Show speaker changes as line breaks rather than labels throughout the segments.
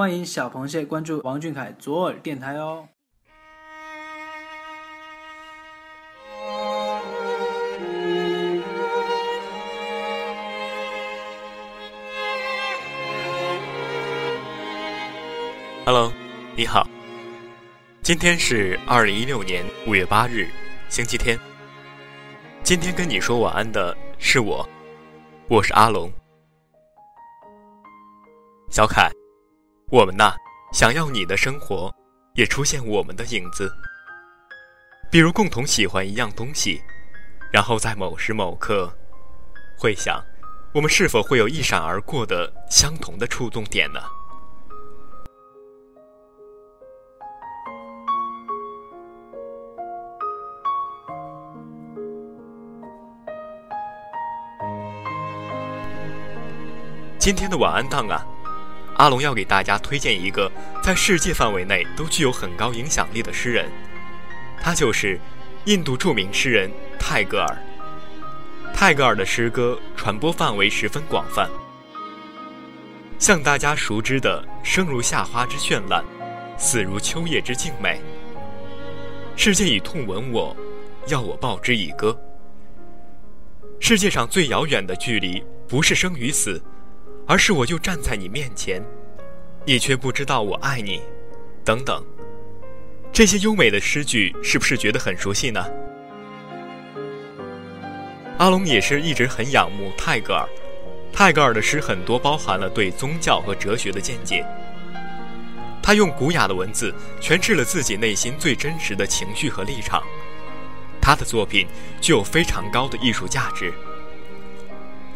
欢迎小螃蟹关注王俊凯左耳电台哦。
阿龙你好。今天是二零一六年五月八日，星期天。今天跟你说晚安的是我，我是阿龙。小凯，我们呐，想要你的生活也出现我们的影子，比如共同喜欢一样东西，然后在某时某刻，会想，我们是否会有一闪而过的相同的触动点呢？今天的晚安档啊，阿龙要给大家推荐一个在世界范围内都具有很高影响力的诗人，他就是印度著名诗人泰戈尔。泰戈尔的诗歌传播范围十分广泛，像大家熟知的“生如夏花之绚烂，死如秋叶之静美”，世界以痛吻我，要我报之以歌。世界上最遥远的距离，不是生与死。而是我就站在你面前，你却不知道我爱你，等等，这些优美的诗句是不是觉得很熟悉呢？阿龙也是一直很仰慕泰戈尔，泰戈尔的诗很多包含了对宗教和哲学的见解，他用古雅的文字诠释了自己内心最真实的情绪和立场，他的作品具有非常高的艺术价值。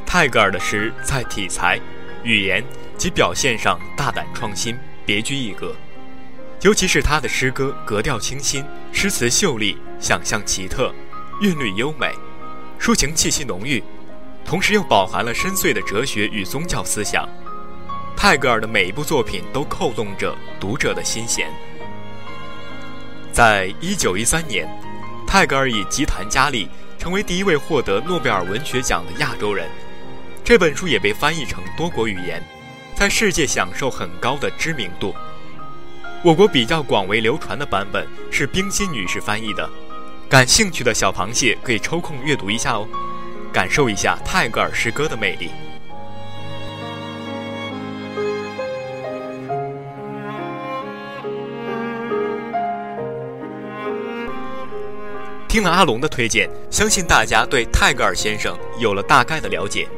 泰戈尔的诗在题材。语言及表现上大胆创新，别具一格。尤其是他的诗歌格调清新，诗词秀丽，想象奇特，韵律优美，抒情气息浓郁，同时又饱含了深邃的哲学与宗教思想。泰戈尔的每一部作品都扣动着读者的心弦。在一九一三年，泰戈尔以《吉檀迦利》成为第一位获得诺贝尔文学奖的亚洲人。这本书也被翻译成多国语言，在世界享受很高的知名度。我国比较广为流传的版本是冰心女士翻译的，感兴趣的小螃蟹可以抽空阅读一下哦，感受一下泰戈尔诗歌的魅力。听了阿龙的推荐，相信大家对泰戈尔先生有了大概的了解。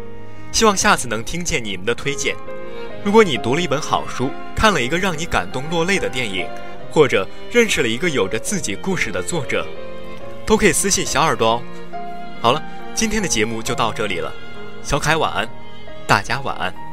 希望下次能听见你们的推荐。如果你读了一本好书，看了一个让你感动落泪的电影，或者认识了一个有着自己故事的作者，都可以私信小耳朵哦。好了，今天的节目就到这里了，小凯晚安，大家晚安。